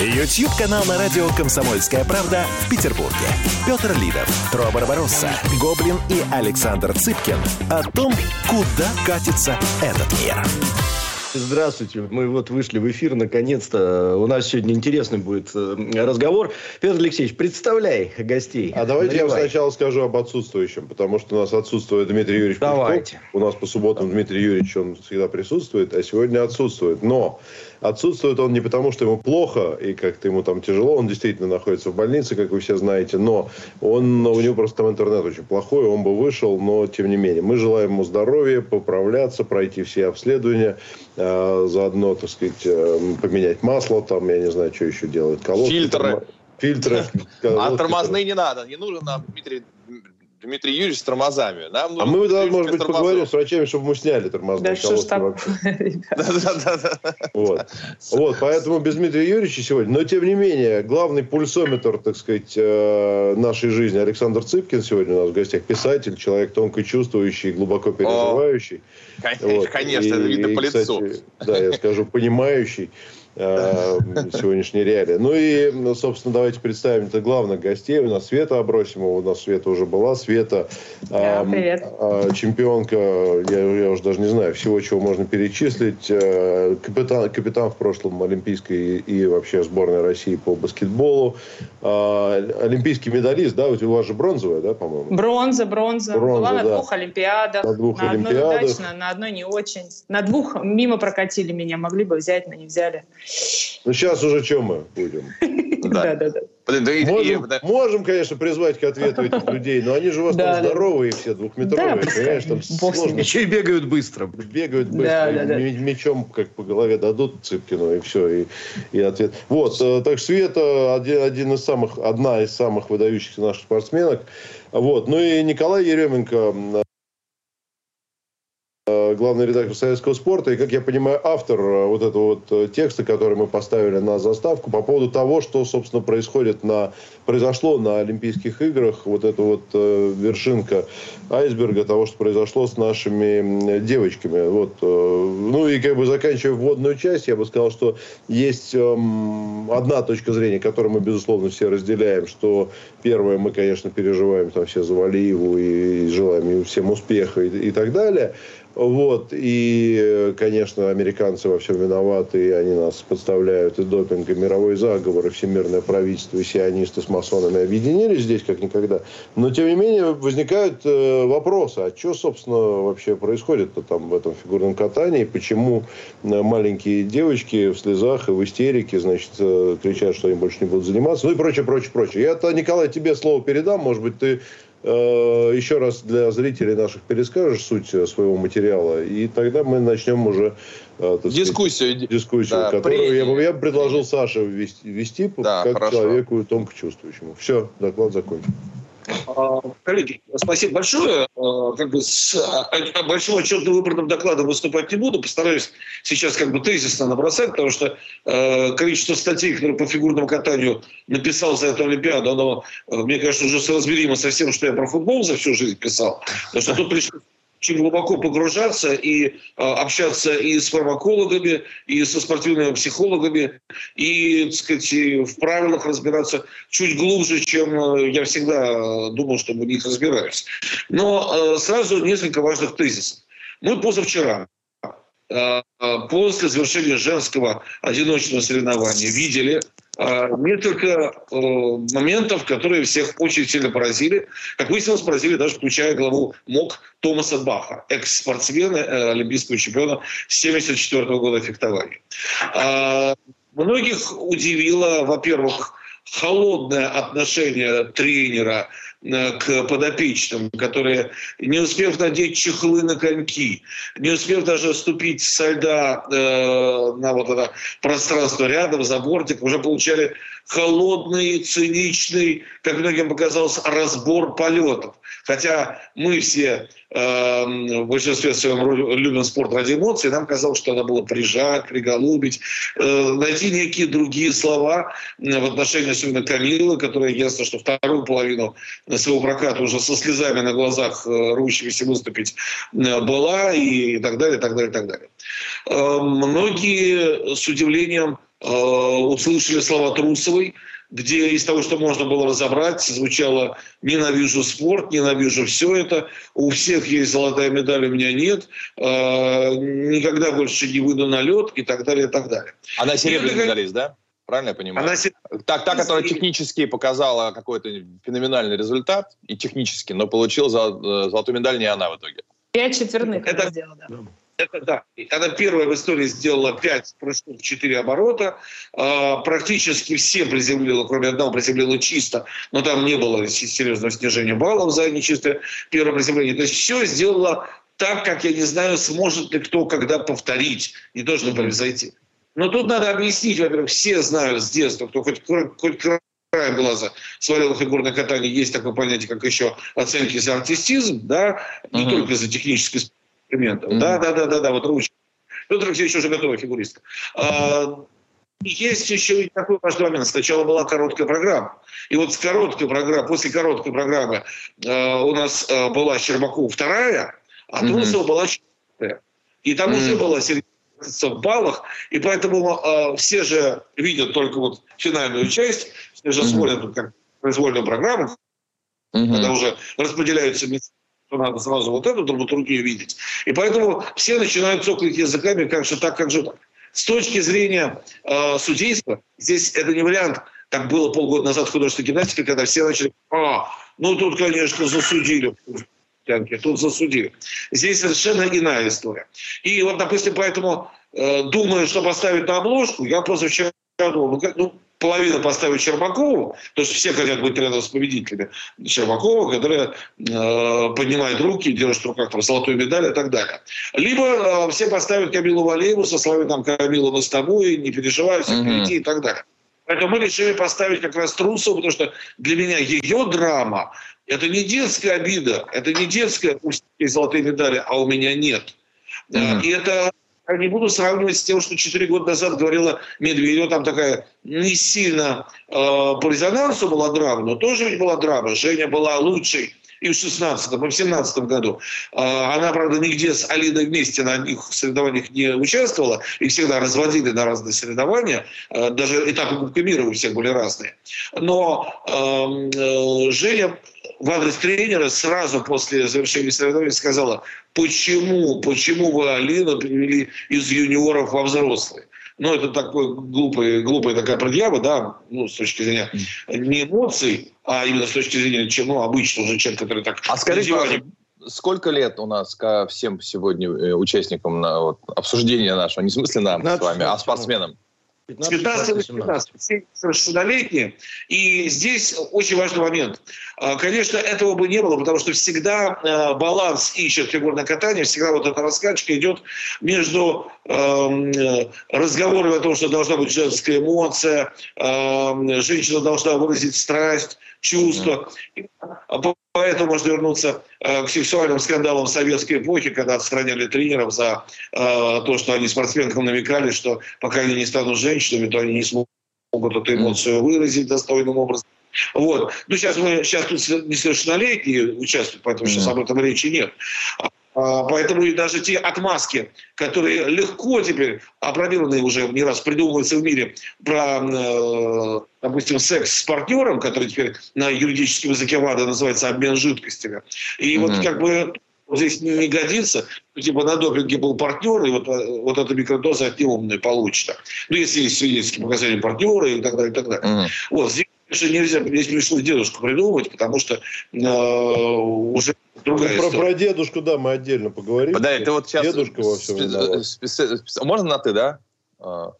Ютьюб-канал на радио «Комсомольская правда» в Петербурге. Петр Лидов, Тро Барбаросса, Гоблин и Александр Цыпкин о том, куда катится этот мир. Здравствуйте. Мы вот вышли в эфир, наконец-то. У нас сегодня интересный будет э, разговор. Петр Алексеевич, представляй гостей. А давайте Наливай. я сначала скажу об отсутствующем, потому что у нас отсутствует Дмитрий Юрьевич Давайте. Пушков. У нас по субботам Дмитрий Юрьевич, он всегда присутствует, а сегодня отсутствует. Но Отсутствует он не потому, что ему плохо и как-то ему там тяжело, он действительно находится в больнице, как вы все знаете, но он, у него просто там интернет очень плохой, он бы вышел, но тем не менее. Мы желаем ему здоровья, поправляться, пройти все обследования, э, заодно, так сказать, э, поменять масло, там, я не знаю, что еще делать, колодки. Фильтры. Фильтры. А тормозные не надо. Не нужно нам, Дмитрий Дмитрий Юрьевич с тормозами. Нам а мы, да, может быть, тормозов. поговорим с врачами, чтобы мы сняли тормозные да, колодки вообще. Вот. вот, поэтому без Дмитрия Юрьевича сегодня. Но, тем не менее, главный пульсометр, так сказать, э, нашей жизни Александр Цыпкин сегодня у нас в гостях. Писатель, человек тонко чувствующий, глубоко переживающий. Конечно, вот. конечно, это видно по лицу. Да, я скажу, понимающий. Э, сегодняшней реалии. Ну и, собственно, давайте представим это главных гостей. У нас Света Абросимова, у нас Света уже была. Света, да, привет. Э, чемпионка, я, я уже даже не знаю, всего, чего можно перечислить. Э, капитан, капитан в прошлом Олимпийской и вообще сборной России по баскетболу. Э, олимпийский медалист, да, у вас же бронзовая, да, по-моему? Бронза, бронза. бронза была на да. двух Олимпиадах. На двух на Олимпиадах. одной удачно, на одной не очень. На двух мимо прокатили меня, могли бы взять, но не взяли. Ну, сейчас уже чем мы будем? Да, да, да. Можем, можем, конечно, призвать к ответу этих людей, но они же у вас там здоровые все, двухметровые, понимаешь, там сложно. Еще и бегают быстро. Бегают быстро, мечом как по голове дадут Цыпкину, и все, и, ответ. Вот, э, так Света один, из самых, одна из самых выдающихся наших спортсменок. Вот, ну и Николай Еременко, главный редактор «Советского спорта» и, как я понимаю, автор э, вот этого вот э, текста, который мы поставили на заставку по поводу того, что, собственно, происходит на, произошло на Олимпийских играх, вот эта вот вершинка айсберга того, что произошло с нашими девочками. Вот. Ну и как бы заканчивая вводную часть, я бы сказал, что есть эм, одна точка зрения, которую мы, безусловно, все разделяем, что первое, мы, конечно, переживаем там все за Валиеву и желаем им всем успеха и, и так далее – вот. И, конечно, американцы во всем виноваты, и они нас подставляют, и допинг, и мировой заговор, и всемирное правительство, и сионисты с масонами объединились здесь как никогда. Но, тем не менее, возникают э, вопросы, а что, собственно, вообще происходит-то там в этом фигурном катании, почему э, маленькие девочки в слезах и в истерике, значит, э, кричат, что они больше не будут заниматься, ну и прочее, прочее, прочее. Я-то, Николай, тебе слово передам, может быть, ты еще раз для зрителей наших перескажешь суть э, своего материала, и тогда мы начнем уже э, дискуссию, сказать, дискуссию да, которую при... я, бы, я бы предложил Саше вести, вести да, как хорошо. человеку тонко чувствующему. Все, доклад закончен. А, коллеги, спасибо большое. А, как бы с а, большим отчетно выбранным докладом выступать не буду. Постараюсь сейчас как бы тезисно набросать, потому что количество статей, которые по фигурному катанию написал за эту Олимпиаду, оно, мне кажется, уже соразмеримо со всем, что я про футбол за всю жизнь писал. Потому что тут пришлось очень глубоко погружаться и э, общаться и с фармакологами, и со спортивными психологами, и, так сказать, в правилах разбираться чуть глубже, чем э, я всегда думал, что в них разбираюсь. Но э, сразу несколько важных тезисов. Мы позавчера после завершения женского одиночного соревнования видели а, несколько э, моментов, которые всех очень сильно поразили. Как выяснилось, поразили даже включая главу МОК Томаса Баха, экс-спортсмена, э, олимпийского чемпиона 1974 года фехтования. А, многих удивило, во-первых, холодное отношение тренера Э, к подопечным, которые, не успев надеть чехлы на коньки, не успев даже ступить со льда э, на вот это пространство рядом, за бортик, уже получали холодный, циничный, как многим показалось, разбор полетов. Хотя мы все э, в большинстве своем любим спорт ради эмоций, нам казалось, что надо было прижать, приголубить, э, найти некие другие слова в отношении особенно Камилы, которая ясно, что вторую половину своего проката уже со слезами на глазах э, рвущегося выступить э, была и так далее, так далее, так далее. Э, многие с удивлением э, услышали слова Трусовой, где из того, что можно было разобрать, звучало «ненавижу спорт, ненавижу все это, у всех есть золотая медаль, у меня нет, э, никогда больше не выйду на лед» и так далее, и так далее. Она серебряный медалист, да? Правильно я понимаю? Она... Так, та, которая технически показала какой-то феноменальный результат, и технически, но получила золотую медаль не она в итоге. Пять четверных это сделала, да. Это да. Она первая в истории сделала 5 прыжков, 4 оборота. А, практически все приземлила, кроме одного, приземлила чисто, но там не было серьезного снижения баллов за нечистое первое приземление. То есть все сделала так, как я не знаю, сможет ли кто когда повторить, не то, чтобы превзойти. Но тут надо объяснить, во-первых, все знают с детства, кто хоть, хоть краем глаза смотрел фигурное катание, есть такое понятие, как еще оценки за артистизм, да, не uh-huh. только за технический инструментов. Mm-hmm. Да, да, да, да, да, вот ручка. Петр Алексеевич уже готовый фигуристка. А, есть еще и такой важный момент. Сначала была короткая программа. И вот с короткой программы, после короткой программы э, у нас э, была Щербакова вторая, а Трусова mm-hmm. была четвертая. И там mm-hmm. уже была середина в баллах, и поэтому э, все же видят только вот финальную часть, все же mm-hmm. смотрят как произвольную программу, mm-hmm. когда уже распределяются места то надо сразу вот эту драматургию видеть. И поэтому все начинают цокать языками, как же так, как же так. С точки зрения э, судейства, здесь это не вариант, как было полгода назад в художественной гимнастике, когда все начали, а, ну тут, конечно, засудили тут засудили. Здесь совершенно иная история. И вот, допустим, поэтому, э, думаю, что поставить на обложку, я позавчера думал, ну, как, ну половина поставит Щербакову, потому что все хотят быть рядом с победителями Щербакова, которая э, поднимает руки, держит в руках там, золотую медаль и так далее. Либо э, все поставят Камилу Валееву со словами там «Камила, мы с тобой, не переживай, все впереди» mm-hmm. и так далее. Поэтому мы решили поставить как раз Трусову, потому что для меня ее драма – это не детская обида, это не детская «пусть золотые медали, а у меня нет». Mm-hmm. И это я не буду сравнивать с тем, что 4 года назад говорила Медведева, там такая не сильно э, по резонансу была драма, но тоже ведь была драма. Женя была лучшей и в 16 и в 17 году. А, она, правда, нигде с Алиной вместе на них соревнованиях не участвовала. Их всегда разводили на разные соревнования. А, даже этапы Кубка мира у всех были разные. Но э, Женя в адрес тренера сразу после завершения соревнований сказала, почему, почему вы Алину привели из юниоров во взрослые? Ну, это такой глупый, глупая такая предъява, да, ну, с точки зрения не эмоций, а именно с точки зрения, чем, ну, обычно уже человек, который так... А скажите, сколько лет у нас ко всем сегодня э, участникам на, вот, обсуждения нашего, не в смысле нам с вами, а спортсменам? 15-18, все совершеннолетние. И здесь очень важный момент. А, конечно, этого бы не было, потому что всегда а, баланс ищет фигурное катание, всегда вот эта раскачка идет между эм, разговорами о том, что должна быть женская эмоция, эм, женщина должна выразить страсть, чувства. Поэтому можно вернуться э, к сексуальным скандалам советской эпохи, когда отстраняли тренеров за э, то, что они спортсменкам намекали, что пока они не станут женщинами, то они не смогут эту эмоцию выразить достойным образом. Вот. Ну, сейчас мы сейчас тут несовершеннолетние участвуют, поэтому сейчас об этом речи нет. А, поэтому и даже те отмазки, которые легко теперь, опробированные уже не раз, придумываются в мире про, э, допустим, секс с партнером, который теперь на юридическом языке ВАДА называется обмен жидкостями. И mm-hmm. вот как бы здесь не, не годится, ну, типа на допинге был партнер, и вот, вот эта микродоза от него получится. Ну, если есть свидетельские показания партнера и так далее, и так далее. Mm-hmm. Вот, здесь что нельзя, здесь пришлось дедушку придумывать, потому что э, уже другая про, про дедушку, да, мы отдельно поговорим. Да, это вот сейчас... Дедушка во всем специ... Можно на «ты», да? А.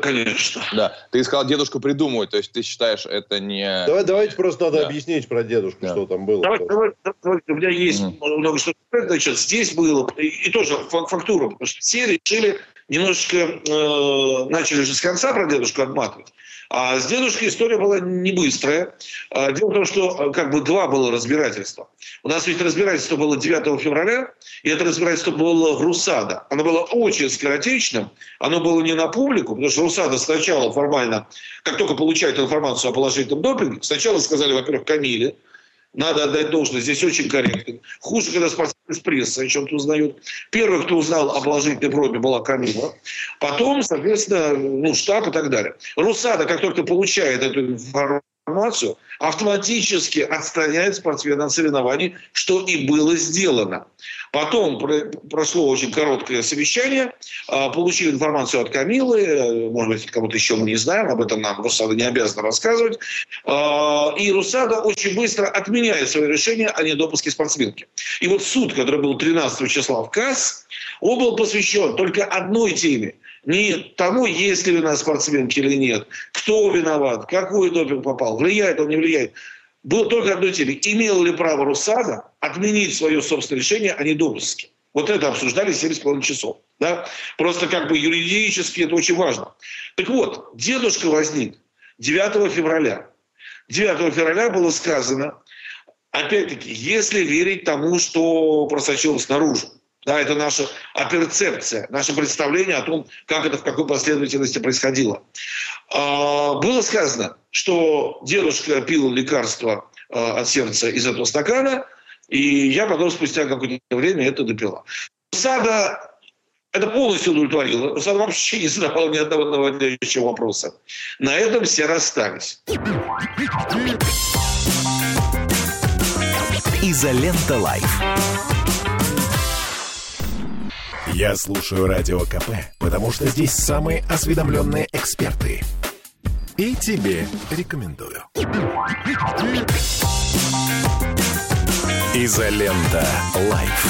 Конечно. Да. Ты сказал, дедушку придумывать, то есть ты считаешь, это не... Давай, давайте просто надо да. объяснить про дедушку, да. что там было. Давай, давай, давай, у меня есть mm. много что Значит, здесь было, и, и тоже фактура, потому что все решили немножечко, э, начали же с конца про дедушку отматывать. А с дедушкой история была не быстрая. А, дело в том, что как бы два было разбирательства. У нас ведь разбирательство было 9 февраля, и это разбирательство было в РУСАДА. Оно было очень скоротечным, оно было не на публику, потому что РУСАДА сначала формально, как только получает информацию о положительном допинге, сначала сказали, во-первых, Камиле, надо отдать должное, здесь очень корректно. Хуже, когда спортсмен из прессы о чем-то узнают. Первый, кто узнал о положительной проме, была Камила. Потом, соответственно, ну, штаб и так далее. Русада, как только получает эту информацию, автоматически отстраняет спортсмена от соревнований, что и было сделано. Потом прошло очень короткое совещание, а, получили информацию от Камилы, э, может быть, кого-то еще мы не знаем, об этом нам Русада не обязана рассказывать. А, и Русада очень быстро отменяет свое решение о недопуске спортсменки. И вот суд, который был 13 числа в КАС, он был посвящен только одной теме – не тому, есть ли вина спортсменки или нет, кто виноват, какой допинг попал, влияет он, не влияет было только одной теме. Имел ли право Русада отменить свое собственное решение о недопуске? Вот это обсуждали 7,5 часов. Да? Просто как бы юридически это очень важно. Так вот, дедушка возник 9 февраля. 9 февраля было сказано, опять-таки, если верить тому, что просочилось наружу. Да, это наша перцепция, наше представление о том, как это в какой последовательности происходило. А, было сказано, что дедушка пил лекарство а, от сердца из этого стакана, и я потом спустя какое-то время это допила. Сада это полностью удовлетворило. Сада вообще не задавал ни одного наводящего вопроса. На этом все расстались. Изолента Live. Я слушаю Радио КП, потому что здесь самые осведомленные эксперты. И тебе рекомендую. Изолента. Live.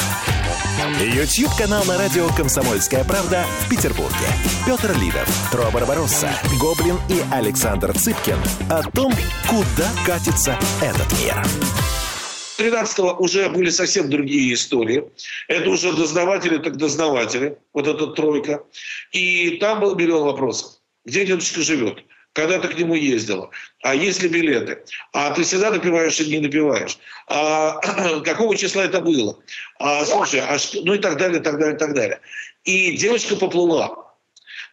Ютьюб-канал на радио «Комсомольская правда» в Петербурге. Петр Лидов, Тро Барбаросса, Гоблин и Александр Цыпкин о том, куда катится этот мир. 13-го уже были совсем другие истории. Это уже дознаватели, так дознаватели, вот эта тройка. И там был миллион вопросов. Где дедушка живет? Когда ты к нему ездила? А есть ли билеты? А ты всегда напиваешь или не напиваешь? А какого числа это было? А, слушай, а ну и так далее, так далее, так далее. И девочка поплыла.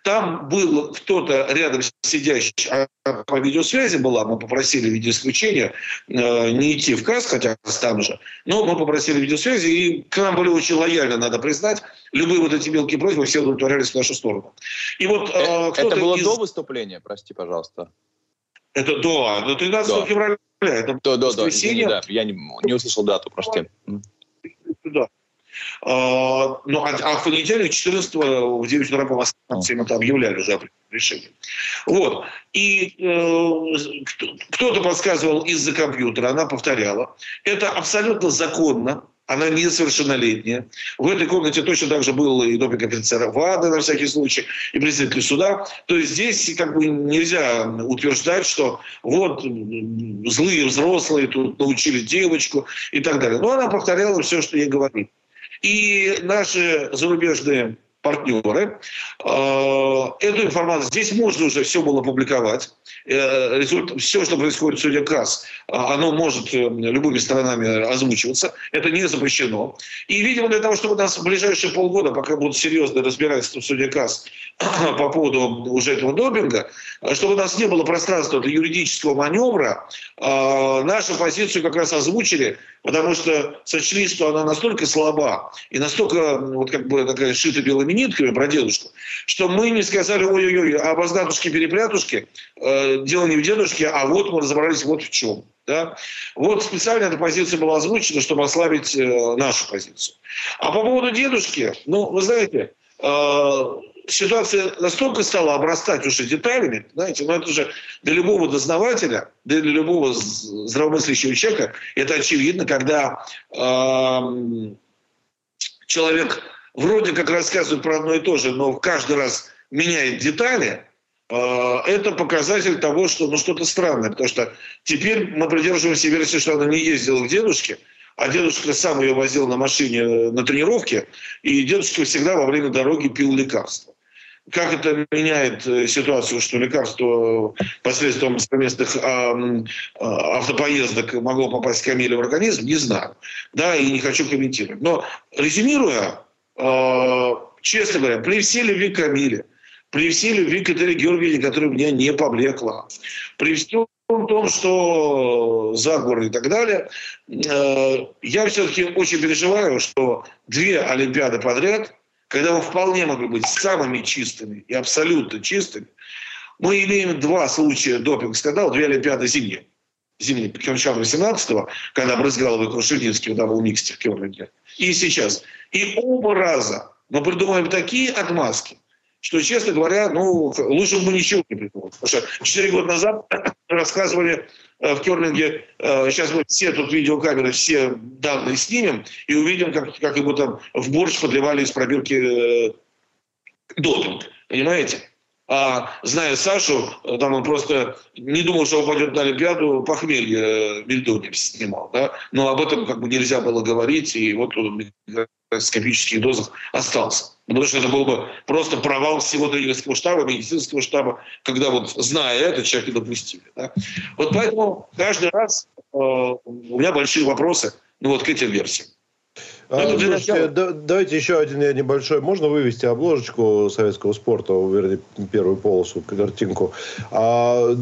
Там был кто-то рядом сидящий, а по видеосвязи была, мы попросили в виде исключения э, не идти в КАС, хотя там же, но мы попросили видеосвязи, и к нам были очень лояльны, надо признать. Любые вот эти мелкие просьбы все удовлетворялись в нашу сторону. И вот, э, э Это было из... до выступления, прости, пожалуйста? Это до, до 13 да. февраля. Это до, до, до, извини, да, я не, не услышал дату, прости. Да. А, ну, а, а в понедельник, 14 в 9 утра по Москве, там объявляли уже решение. Вот. И э, кто-то подсказывал из-за компьютера, она повторяла. Это абсолютно законно, она несовершеннолетняя. В этой комнате точно так же был и допинг офицера ВАДА на всякий случай, и председатель суда. То есть здесь как бы нельзя утверждать, что вот злые взрослые тут научили девочку и так далее. Но она повторяла все, что ей говорит. И наши зарубежные партнеры. Э, эту информацию здесь можно уже все было публиковать. Э, все, что происходит в суде КАС, э, оно может любыми сторонами озвучиваться. Это не запрещено. И, видимо, для того, чтобы у нас в ближайшие полгода, пока будут серьезные разбирательства в суде КАС по поводу уже этого допинга, чтобы у нас не было пространства для юридического маневра, нашу позицию как раз озвучили, потому что сочли, что она настолько слаба и настолько вот как бы такая шита белыми нитками про дедушку, что мы не сказали, ой-ой-ой, а воздатушки-перепрятушки, э, дело не в дедушке, а вот мы разобрались вот в чем. Да? Вот специально эта позиция была озвучена, чтобы ослабить э, нашу позицию. А по поводу дедушки, ну, вы знаете, э, ситуация настолько стала обрастать уже деталями, знаете, ну это же для любого дознавателя, для любого здравомыслящего человека, это очевидно, когда э, человек вроде как рассказывает про одно и то же, но каждый раз меняет детали, э, это показатель того, что ну, что-то странное. Потому что теперь мы придерживаемся версии, что она не ездила к дедушке, а дедушка сам ее возил на машине на тренировке, и дедушка всегда во время дороги пил лекарства. как это меняет э, ситуацию, что лекарство посредством совместных э, автопоездок могло попасть Камиле в организм, не знаю. Да, и не хочу комментировать. Но резюмируя, э, честно говоря, при всей любви к Камиле, при всей любви к Катерине Георгиевне, которая меня не поблекла, при всем том, что заговор и так далее, э, я все-таки очень переживаю, что две Олимпиады подряд, когда мы вполне могли быть самыми чистыми и абсолютно чистыми, мы имеем два случая допинг-скандала, две Олимпиады зимние. Зимний Пхенчан 18-го, когда Брызгалов и Крушельницкий там был микстер в И сейчас. И оба раза мы придумаем такие отмазки, что, честно говоря, ну, лучше бы ничего не придумал. Потому что 4 года назад рассказывали э, в Керлинге, э, сейчас мы все тут видеокамеры, все данные снимем и увидим, как, как ему там в борщ подливали из пробирки э, допинг. Понимаете? А зная Сашу, там он просто не думал, что он пойдет на Олимпиаду, похмелье Мельдони снимал. Да? Но об этом как бы нельзя было говорить, и вот он микроскопических дозах остался. Потому что это был бы просто провал всего тренерского штаба, медицинского штаба, когда вот, зная это, человека допустили. Да? Вот поэтому каждый раз э, у меня большие вопросы ну, вот к этим версиям. А, слушайте, да, давайте еще один небольшой. Можно вывести обложечку советского спорта, вернее, первую полосу, картинку. А,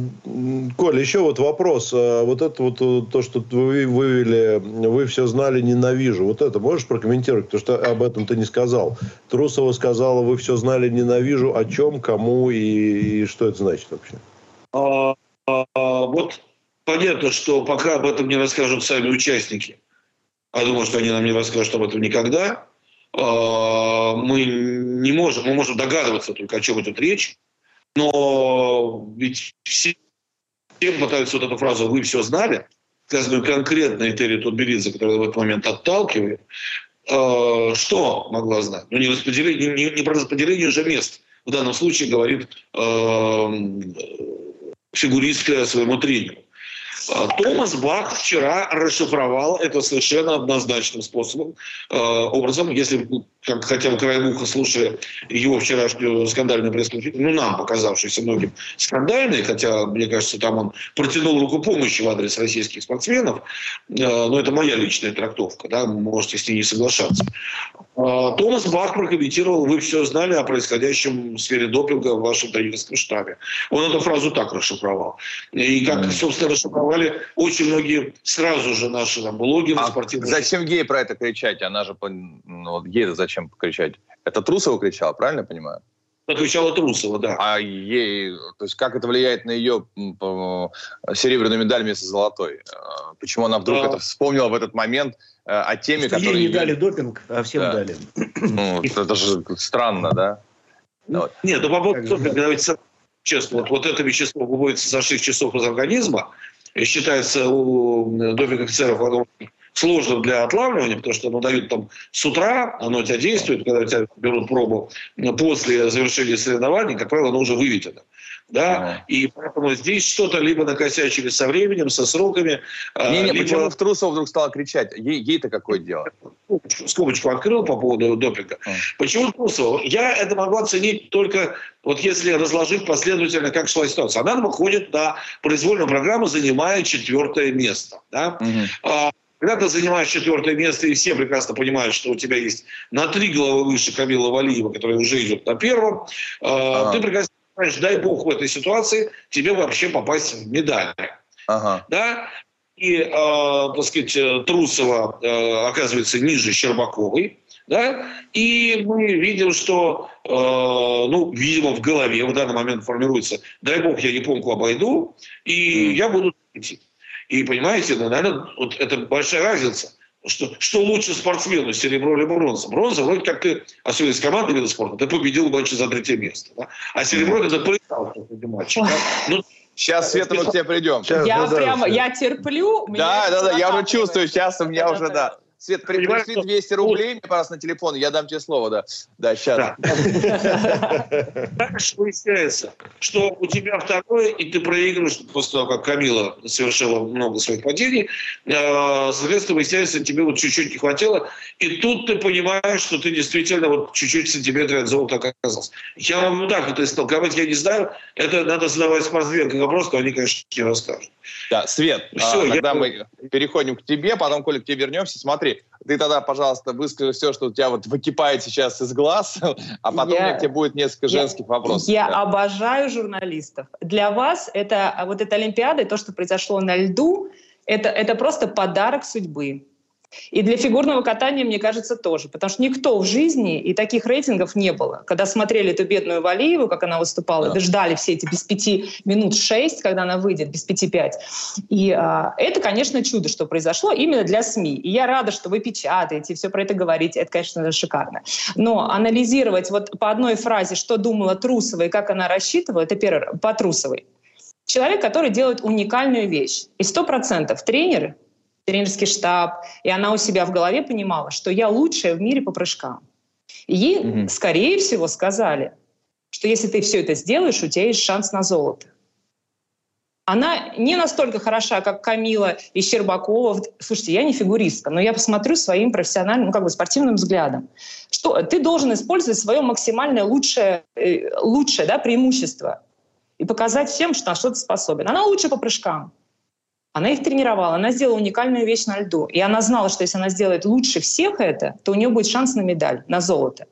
Коль, еще вот вопрос. А, вот это вот то, что вы вывели, вы все знали, ненавижу. Вот это можешь прокомментировать? Потому что об этом ты не сказал. Трусова сказала, вы все знали, ненавижу. О чем, кому и, и что это значит вообще? А, а, вот понятно, что пока об этом не расскажут сами участники а думаю, что они нам не расскажут об этом никогда, а, мы не можем, мы можем догадываться только, о чем идет речь, но ведь все пытаются вот эту фразу «вы все знали», сказанную конкретно Этери Тутберидзе, которая в этот момент отталкивает, а, что могла знать? Ну, не, распределение, не, не про распределение же мест. В данном случае говорит э, фигуристка своему тренеру. А, Томас Бах вчера расшифровал это совершенно однозначным способом, э, образом, если как хотя бы краем уха, слушая его вчерашнюю скандальную пресс ну, нам показавшуюся многим скандальной, хотя, мне кажется, там он протянул руку помощи в адрес российских спортсменов, э, но это моя личная трактовка, да, можете с ней не соглашаться. Э, Томас Бах прокомментировал, вы все знали о происходящем в сфере допинга в вашем тренерском штабе. Он эту фразу так расшифровал. И как, собственно, расшифровали очень многие сразу же наши там, блогеры, а спортивные... Зачем гей про это кричать? Она же, ну, вот гей зачем покричать? Это Трусова кричала, правильно я понимаю? Кричала Трусова, да. А ей, то есть как это влияет на ее серебряную медаль вместо золотой? А, почему она вдруг да. это вспомнила в этот момент э, о теме, что которая... Ей не дали допинг, а всем да. дали. Ну, это же странно, да? Ну, нет, ну по поводу допинга, давайте честно, вот, вот это вещество выводится за 6 часов из организма, и считается у допинг офицеров сложным для отлавливания, потому что оно дают там с утра, оно у тебя действует, когда у тебя берут пробу после завершения соревнований, как правило, оно уже выведено. Да? И поэтому здесь что-то либо накосячили со временем, со сроками. А, Не-не, либо... почему в Трусов вдруг стала кричать? Ей, ей-то какое дело? Скобочку открыл по поводу допинга. А. Почему Трусова? Я это могу оценить только вот если разложить последовательно, как шла ситуация. Она выходит на произвольную программу, занимая четвертое место. Да? Угу. Когда ты занимаешь четвертое место, и все прекрасно понимают, что у тебя есть на три головы выше Камила Валиева, который уже идет на первом, ага. ты прекрасно понимаешь, дай бог в этой ситуации тебе вообще попасть в медаль. Ага. Да? И, э, так сказать, Трусова э, оказывается ниже Щербаковой. Да? И мы видим, что, э, ну, видимо, в голове в данный момент формируется, дай бог, я Японку обойду, и mm. я буду идти. И понимаете, ну, наверное, вот это большая разница. Что, что лучше спортсмену, серебро или бронза? Бронза, вроде как ты, особенно из команды вида спорта, ты победил матче за третье место. Да? А серебро это проиграл в матче. Да? Ну, Сейчас, Света, мы к тебе придем. Сейчас, я да, прямо, да, я терплю. Да, да, да, я уже чувствую, сейчас у меня уже, да. Свет, при, пришли 200 рублей, мне, пожалуйста, на телефон, я дам тебе слово, да. Да, сейчас. Дальше выясняется, что у тебя второе, и ты проигрываешь после того, как Камила совершила много своих падений, э, соответственно, выясняется, тебе вот чуть-чуть не хватило, и тут ты понимаешь, что ты действительно вот чуть-чуть в сантиметре от золота оказался. Я вам так это истолковать, я не знаю, это надо задавать спортсменкам вопрос, то они, конечно, не расскажут. Да, Свет, Все, а, тогда я... мы переходим к тебе, потом, Коля, к тебе вернемся. Смотри, ты тогда, пожалуйста, выскажи все, что у тебя вот выкипает сейчас из глаз, а потом я, у меня к тебе будет несколько я, женских вопросов. Я да. обожаю журналистов. Для вас это вот эта Олимпиада, то, что произошло на льду, это, это просто подарок судьбы. И для фигурного катания, мне кажется, тоже. Потому что никто в жизни, и таких рейтингов не было. Когда смотрели эту бедную Валиеву, как она выступала, да. ждали все эти без пяти минут шесть, когда она выйдет, без пяти пять. И а, это, конечно, чудо, что произошло именно для СМИ. И я рада, что вы печатаете, все про это говорите. Это, конечно, шикарно. Но анализировать вот по одной фразе, что думала Трусова и как она рассчитывала, это первое, по Трусовой. Человек, который делает уникальную вещь. И сто процентов тренеры тренерский штаб, и она у себя в голове понимала, что я лучшая в мире по прыжкам. И ей, угу. скорее всего, сказали, что если ты все это сделаешь, у тебя есть шанс на золото. Она не настолько хороша, как Камила и Щербакова. Слушайте, я не фигуристка, но я посмотрю своим профессиональным, ну, как бы спортивным взглядом. Что ты должен использовать свое максимальное лучшее, э, лучшее да, преимущество и показать всем, что на что ты способен. Она лучше по прыжкам. Она их тренировала, она сделала уникальную вещь на льду. И она знала, что если она сделает лучше всех это, то у нее будет шанс на медаль, на золото.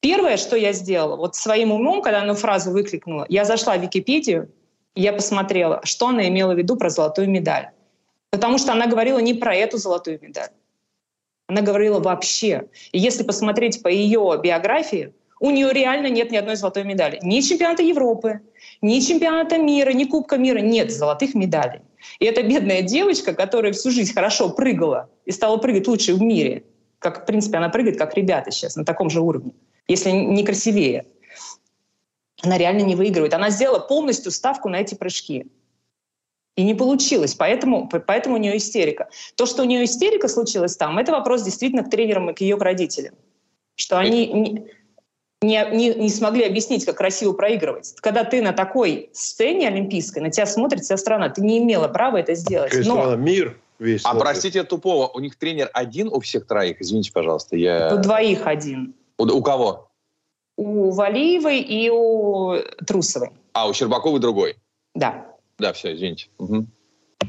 Первое, что я сделала, вот своим умом, когда она фразу выкликнула, я зашла в Википедию, я посмотрела, что она имела в виду про золотую медаль. Потому что она говорила не про эту золотую медаль. Она говорила вообще. И если посмотреть по ее биографии, у нее реально нет ни одной золотой медали. Ни чемпионата Европы, ни чемпионата мира, ни Кубка мира. Нет золотых медалей. И эта бедная девочка, которая всю жизнь хорошо прыгала и стала прыгать лучше в мире, как, в принципе, она прыгает, как ребята сейчас, на таком же уровне, если не красивее, она реально не выигрывает. Она сделала полностью ставку на эти прыжки. И не получилось, поэтому, поэтому у нее истерика. То, что у нее истерика случилась там, это вопрос действительно к тренерам и к ее родителям. Что они не, не, не смогли объяснить, как красиво проигрывать. Когда ты на такой сцене олимпийской, на тебя смотрит вся страна, ты не имела права это сделать. Какая Но... Мир весь. А простите тупого, у них тренер один у всех троих? Извините, пожалуйста. Я... У двоих один. У, у кого? У Валиевой и у Трусовой. А, у Щербаковой другой? Да. Да, все, извините. Угу.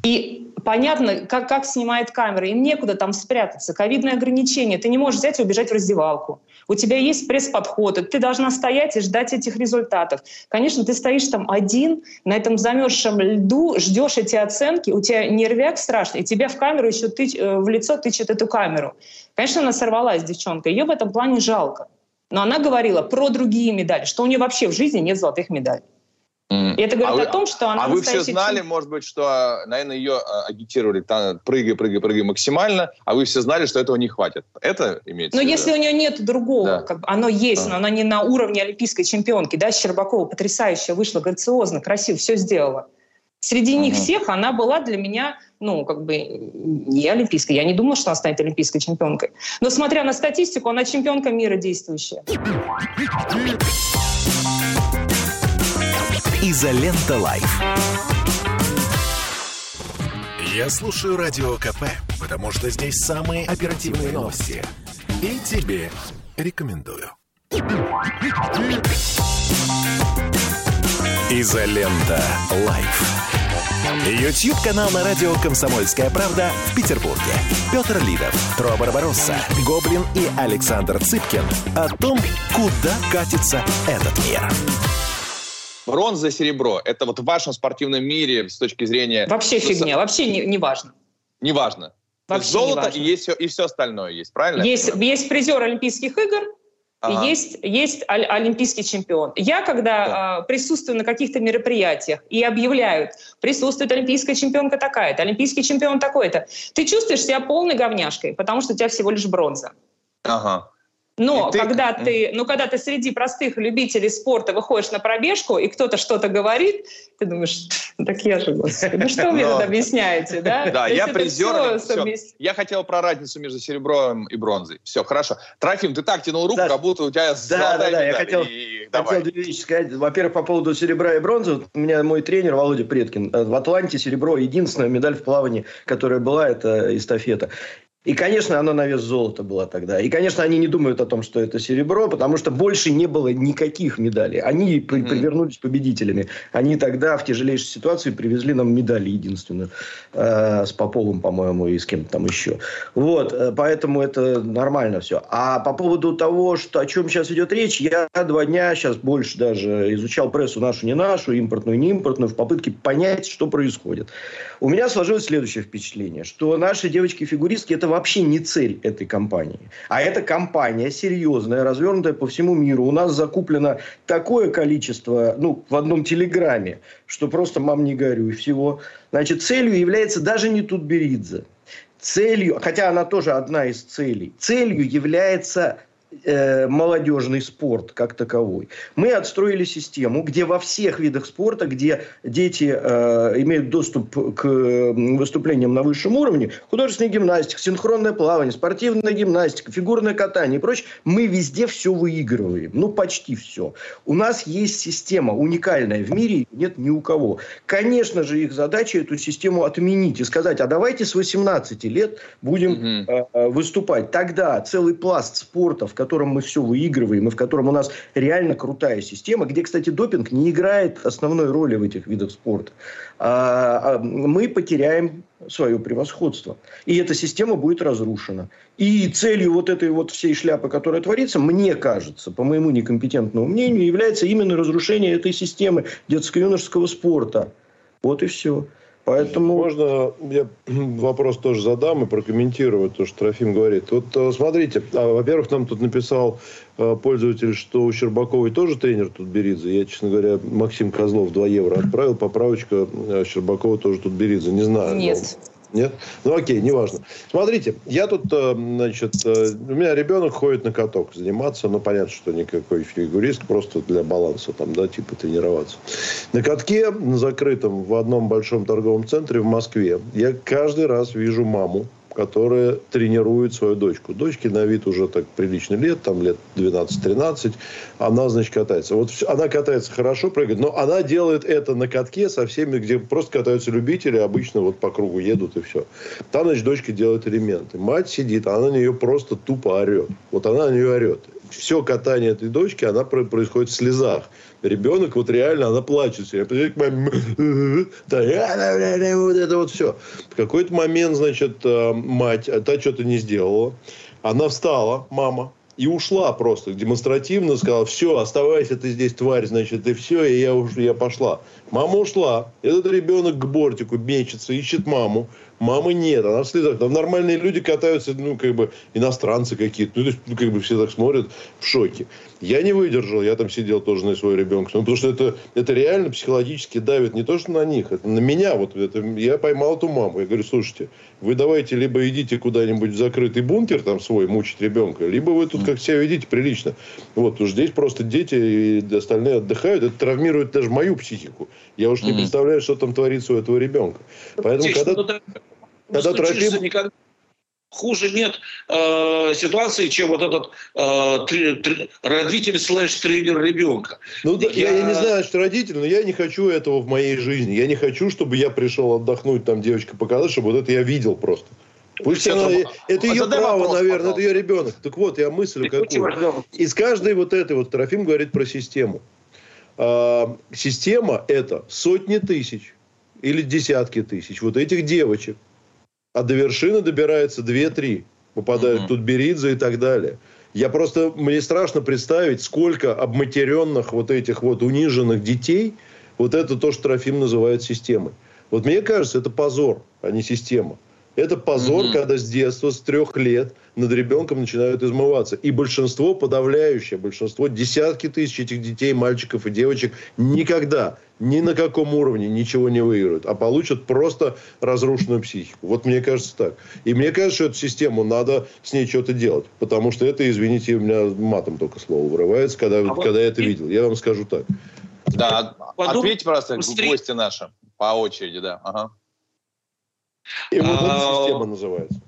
И понятно, как, как снимает камера, им некуда там спрятаться. Ковидные ограничения. Ты не можешь взять и убежать в раздевалку. У тебя есть пресс-подход, ты должна стоять и ждать этих результатов. Конечно, ты стоишь там один на этом замерзшем льду, ждешь эти оценки, у тебя нервяк страшный, и тебя в камеру еще тыч, э, в лицо тычет эту камеру. Конечно, она сорвалась, девчонка. Ее в этом плане жалко. Но она говорила про другие медали, что у нее вообще в жизни нет золотых медалей. И это говорит а о том, что она... А вы все знали, чем... может быть, что, наверное, ее а, агитировали, там, прыгай, прыгай, прыгай максимально, а вы все знали, что этого не хватит. Это имеется Но если у нее нет другого, да. как бы, оно есть, а. но оно не на уровне олимпийской чемпионки. Да, Щербакова потрясающе вышла, грациозно, красиво, все сделала. Среди угу. них всех она была для меня, ну, как бы не олимпийской. Я не думала, что она станет олимпийской чемпионкой. Но смотря на статистику, она чемпионка мира действующая. Изолента Live. Я слушаю Радио КП, потому что здесь самые оперативные новости. И тебе рекомендую. Изолента Live. YouTube-канал на радио «Комсомольская правда» в Петербурге. Петр Лидов, Тро Барбаросса, Гоблин и Александр Цыпкин о том, куда катится этот мир бронза, серебро. Это вот в вашем спортивном мире с точки зрения... Вообще фигня, вообще не, не важно. Не важно. Вообще золото и есть все, и все остальное есть, правильно? Есть, есть призер Олимпийских игр, Ага. И есть, есть олимпийский чемпион. Я, когда да. э, присутствую на каких-то мероприятиях и объявляют, присутствует олимпийская чемпионка такая-то, олимпийский чемпион такой-то, ты чувствуешь себя полной говняшкой, потому что у тебя всего лишь бронза. Ага. Но ты... когда ты, ну, когда ты среди простых любителей спорта выходишь на пробежку, и кто-то что-то говорит, ты думаешь, так я же, господи, ну что вы тут объясняете, да? Да, я призер. Я хотел про разницу между серебром и бронзой. Все, хорошо. Трофим, ты так тянул руку, как будто у тебя Да, да, да, я хотел, сказать. Во-первых, по поводу серебра и бронзы. У меня мой тренер Володя Предкин. Э, в Атланте серебро, единственная медаль в плавании, которая была, это эстафета. И, конечно, оно на вес золота было тогда. И, конечно, они не думают о том, что это серебро, потому что больше не было никаких медалей. Они mm-hmm. привернулись победителями. Они тогда в тяжелейшей ситуации привезли нам медаль единственную. Э, с Поповым, по-моему, и с кем-то там еще. Вот. Э, поэтому это нормально все. А по поводу того, что, о чем сейчас идет речь, я два дня сейчас больше даже изучал прессу нашу, не нашу, импортную, не импортную, в попытке понять, что происходит. У меня сложилось следующее впечатление, что наши девочки-фигуристки – это вообще не цель этой компании. А эта компания серьезная, развернутая по всему миру. У нас закуплено такое количество, ну, в одном телеграме, что просто мам не горюй всего. Значит, целью является даже не Тутберидзе. Целью, хотя она тоже одна из целей, целью является э, молодежный спорт как таковой. Мы отстроили систему, где во всех видах спорта, где дети э, имеют доступ к выступлениям на высшем уровне, художественная гимнастика, синхронное плавание, спортивная гимнастика, фигурное катание и прочее, мы везде все выигрываем. Ну, почти все. У нас есть система уникальная в мире, нет ни у кого. Конечно же, их задача эту систему отменить и сказать, а давайте с 18 лет будем угу. э, выступать. Тогда целый пласт спортов, котором мы все выигрываем, и в котором у нас реально крутая система, где, кстати, допинг не играет основной роли в этих видах спорта, а, а, мы потеряем свое превосходство. И эта система будет разрушена. И целью вот этой вот всей шляпы, которая творится, мне кажется, по моему некомпетентному мнению, является именно разрушение этой системы детско-юношеского спорта. Вот и все. Поэтому... Можно я вопрос тоже задам и прокомментирую то, что Трофим говорит. Вот э, смотрите, а, во-первых, нам тут написал э, пользователь, что у Щербаковой тоже тренер тут Беридзе. Я, честно говоря, Максим Козлов 2 евро отправил. Поправочка э, Щербакова тоже тут Беридзе. Не знаю. Нет. Но... Нет? Ну окей, неважно. Смотрите, я тут, э, значит, э, у меня ребенок ходит на каток заниматься, ну понятно, что никакой фигурист, просто для баланса там, да, типа тренироваться. На катке, на закрытом, в одном большом торговом центре в Москве, я каждый раз вижу маму, которая тренирует свою дочку. Дочке на вид уже так прилично лет, там лет 12-13. Она, значит, катается. Вот она катается хорошо, прыгает, но она делает это на катке со всеми, где просто катаются любители, обычно вот по кругу едут и все. Там, значит, дочка делает элементы. Мать сидит, она на нее просто тупо орет. Вот она на нее орет. Все катание этой дочки, она происходит в слезах ребенок вот реально, она плачет. Я маме, вот это вот все. В какой-то момент, значит, э, мать, а та что-то не сделала. Она встала, мама, и ушла просто демонстративно, сказала, все, оставайся ты здесь, тварь, значит, и все, и я, уж, я пошла. Мама ушла. Этот ребенок к бортику мечется, ищет маму. Мамы нет, она в слезах. Там нормальные люди катаются, ну, как бы, иностранцы какие-то. Ну, то есть, ну, как бы, все так смотрят в шоке. Я не выдержал, я там сидел тоже на свой ребенка. Ну, потому что это, это реально психологически давит не то, что на них, это на меня. Вот это, я поймал эту маму. Я говорю, слушайте, вы давайте либо идите куда-нибудь в закрытый бункер там свой, мучить ребенка, либо вы тут как себя ведите прилично. Вот, что здесь просто дети и остальные отдыхают. Это травмирует даже мою психику. Я уж не mm-hmm. представляю, что там творится у этого ребенка. Поэтому, Здесь, когда... Ну, когда Трофим... Никогда хуже нет э, ситуации, чем вот этот э, три, три, родитель слэш тренер ребенка. Ну, я... Я, я не знаю, что родитель, но я не хочу этого в моей жизни. Я не хочу, чтобы я пришел отдохнуть, там девочка показать, чтобы вот это я видел просто. Пусть она, это ее право, вопрос, наверное, пожалуйста. это ее ребенок. Так вот, я мыслю какую. Из каждой вот этой вот Трофим говорит про систему. А, система это сотни тысяч или десятки тысяч вот этих девочек, а до вершины добирается 2-3. Попадают mm-hmm. тут Беридзе и так далее. Я просто, мне страшно представить, сколько обматеренных вот этих вот униженных детей, вот это то, что Трофим называет системой. Вот мне кажется, это позор, а не система. Это позор, mm-hmm. когда с детства, с трех лет над ребенком начинают измываться. И большинство, подавляющее большинство, десятки тысяч этих детей, мальчиков и девочек никогда, ни на каком уровне ничего не выиграют, а получат просто разрушенную психику. Вот мне кажется так. И мне кажется, что эту систему надо с ней что-то делать. Потому что это, извините, у меня матом только слово вырывается, когда, а когда вот... я это видел. Я вам скажу так. Да, ответьте просто гости наши по очереди, да. Ага. Иммунная система называется.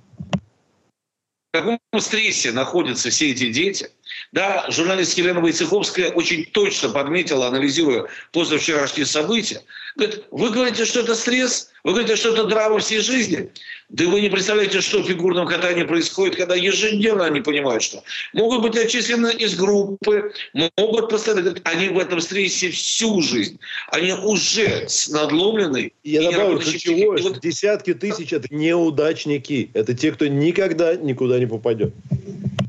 В каком стрессе находятся все эти дети? Да, журналист Елена Войцеховская очень точно подметила, анализируя позавчерашние события. Говорит, вы говорите, что это стресс, вы говорите, что это драма всей жизни. Да вы не представляете, что в фигурном катании происходит, когда ежедневно они понимают, что могут быть отчислены из группы, могут постоянно... Они в этом стрессе всю жизнь. Они уже надломлены. Я добавлю ключевое, вот... десятки тысяч – это неудачники. Это те, кто никогда никуда не попадет.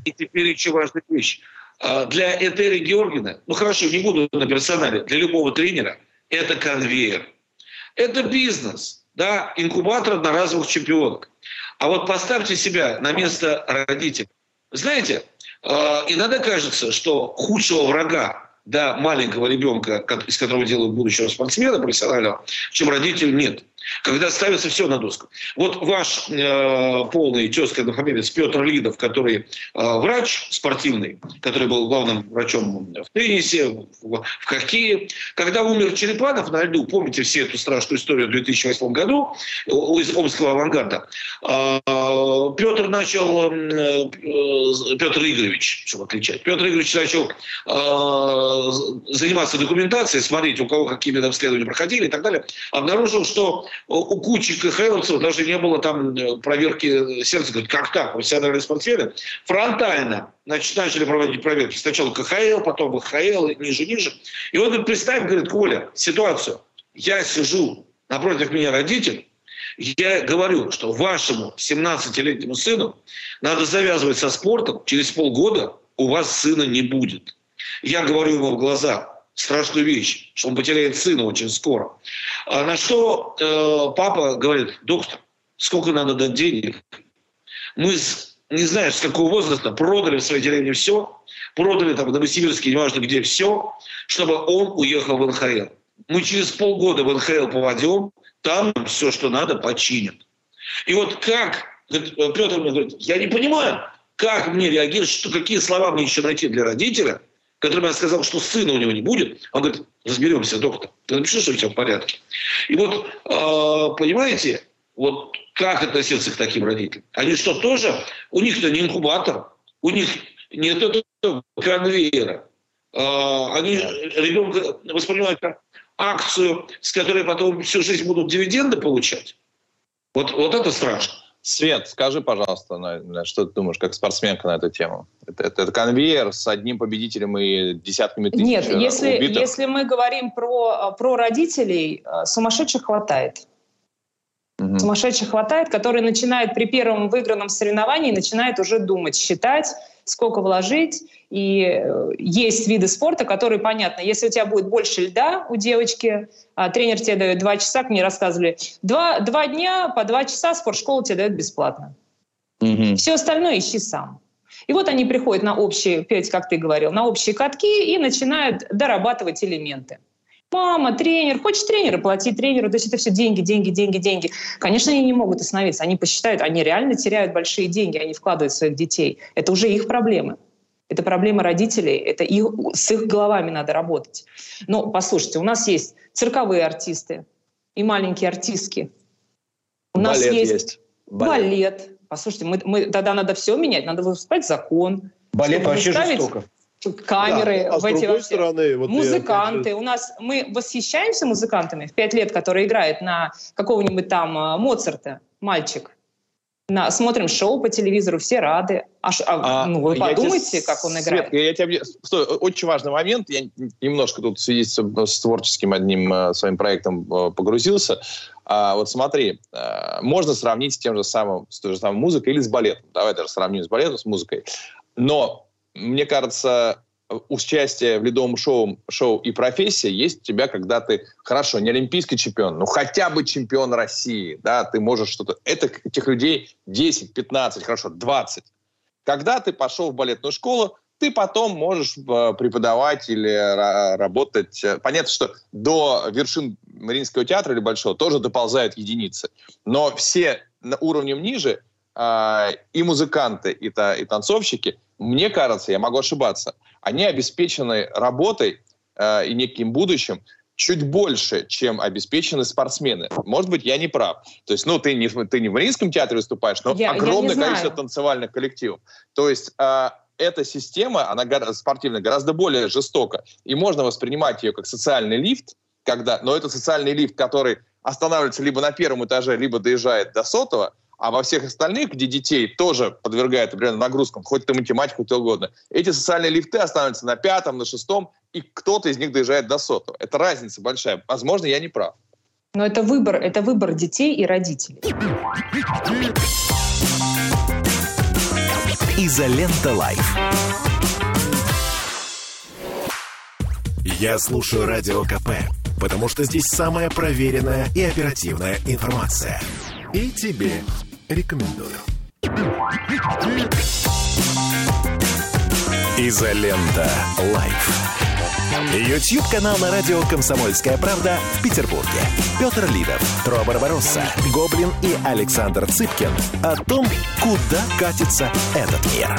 И теперь еще важная вещь. А, для Этери Георгина, ну хорошо, не буду на персонале, для любого тренера это конвейер. Это бизнес да, инкубатор одноразовых чемпионок. А вот поставьте себя на место родителей. Знаете, э, иногда кажется, что худшего врага да, маленького ребенка, из которого делают будущего спортсмена профессионального, чем родитель, нет когда ставится все на доску. Вот ваш э, полный тезка однофамилец Петр Лидов, который э, врач спортивный, который был главным врачом в теннисе, в, в хоккее. Когда умер Черепанов на льду, помните все эту страшную историю в 2008 году из Омского авангарда, э, Петр начал, э, Петр Игоревич, чтобы отличать, Петр Игоревич начал э, заниматься документацией, смотреть, у кого какие медобследования проходили и так далее, обнаружил, что у кучи КХЛовцев даже не было там э, проверки сердца. Говорит, как так, профессиональные спортсмены? Фронтально значит, начали проводить проверки. Сначала КХЛ, потом КХЛ, ниже-ниже. И он говорит, представь, говорит, Коля, ситуацию. Я сижу, напротив меня родитель, я говорю, что вашему 17-летнему сыну надо завязывать со спортом, через полгода у вас сына не будет. Я говорю ему в глаза, страшную вещь, что он потеряет сына очень скоро. А на что э, папа говорит, доктор, сколько надо дать денег? Мы, с, не знаю, с какого возраста, продали в своей деревне все, продали там в Новосибирске, неважно где, все, чтобы он уехал в НХЛ. Мы через полгода в НХЛ поводем, там все, что надо, починят. И вот как, Петр мне говорит, я не понимаю, как мне реагировать, что, какие слова мне еще найти для родителя – которому я сказал, что сына у него не будет, он говорит, разберемся, доктор, ты напиши, что все в порядке. И вот, э, понимаете, вот как относиться к таким родителям? Они что, тоже, у них-то не инкубатор, у них нет этого конвейера. Э, они ребенка воспринимают как акцию, с которой потом всю жизнь будут дивиденды получать. Вот, вот это страшно. Свет, скажи, пожалуйста, что ты думаешь, как спортсменка на эту тему? Это, это, это конвейер с одним победителем и десятками тысяч Нет, если, если мы говорим про, про родителей, э, сумасшедших хватает. Угу. Сумасшедших хватает, которые начинают при первом выигранном соревновании, начинают уже думать, считать, сколько вложить. И э, есть виды спорта, которые, понятно, если у тебя будет больше льда у девочки, а тренер тебе дает два часа, как мне рассказывали, два, два дня по два часа спортшкола тебе дает бесплатно. Угу. Все остальное ищи сам. И вот они приходят на общие, опять, как ты говорил, на общие катки и начинают дорабатывать элементы. Мама, тренер, хочешь тренера, плати тренеру. То есть это все деньги, деньги, деньги, деньги. Конечно, они не могут остановиться. Они посчитают, они реально теряют большие деньги, они вкладывают в своих детей. Это уже их проблемы. Это проблема родителей, это их, с их головами надо работать. Но послушайте, у нас есть цирковые артисты и маленькие артистки. У нас балет есть, есть. Балет. балет. Послушайте, мы, мы, тогда надо все менять, надо выпускать закон. Балет вообще жестоко камеры да, а в эти вообще. Стороны, вот музыканты. Я... У нас мы восхищаемся музыкантами в пять лет, которые играют на какого-нибудь там а, Моцарта, мальчик. На, смотрим шоу по телевизору, все рады. А, а, а ну, вы подумайте, тебе, как он играет. Свет, я тебе, стой, очень важный момент. Я немножко тут в связи с, с творческим одним э, своим проектом э, погрузился. А, вот смотри, э, можно сравнить с тем же самым, с той же самой музыкой или с балетом. Давай даже сравним с балетом, с музыкой. Но мне кажется, участие в ледовом шоу, шоу и профессия есть у тебя, когда ты, хорошо, не олимпийский чемпион, но хотя бы чемпион России, да, ты можешь что-то... Это этих людей 10, 15, хорошо, 20. Когда ты пошел в балетную школу, ты потом можешь э, преподавать или работать. Понятно, что до вершин Мариинского театра или Большого тоже доползают единицы. Но все на уровнем ниже э, и музыканты, и, та, и танцовщики, мне кажется, я могу ошибаться, они обеспечены работой э, и неким будущим чуть больше, чем обеспечены спортсмены. Может быть, я не прав. То есть, ну, ты не, ты не в Мариинском театре выступаешь, но я, огромное я количество танцевальных коллективов. То есть, э, эта система, она спортивная, гораздо более жестока. И можно воспринимать ее как социальный лифт, когда, но это социальный лифт, который останавливается либо на первом этаже, либо доезжает до сотого, а во всех остальных, где детей тоже подвергают определенным нагрузкам, хоть это математику, хоть угодно, эти социальные лифты останавливаются на пятом, на шестом, и кто-то из них доезжает до сотого. Это разница большая. Возможно, я не прав. Но это выбор, это выбор детей и родителей. Изолента Live. Я слушаю Радио КП, потому что здесь самая проверенная и оперативная информация. И тебе рекомендую. Изолента Live. YouTube-канал на радио «Комсомольская правда» в Петербурге. Петр Лидов, Тро Барбаросса, Гоблин и Александр Цыпкин о том, куда катится этот мир.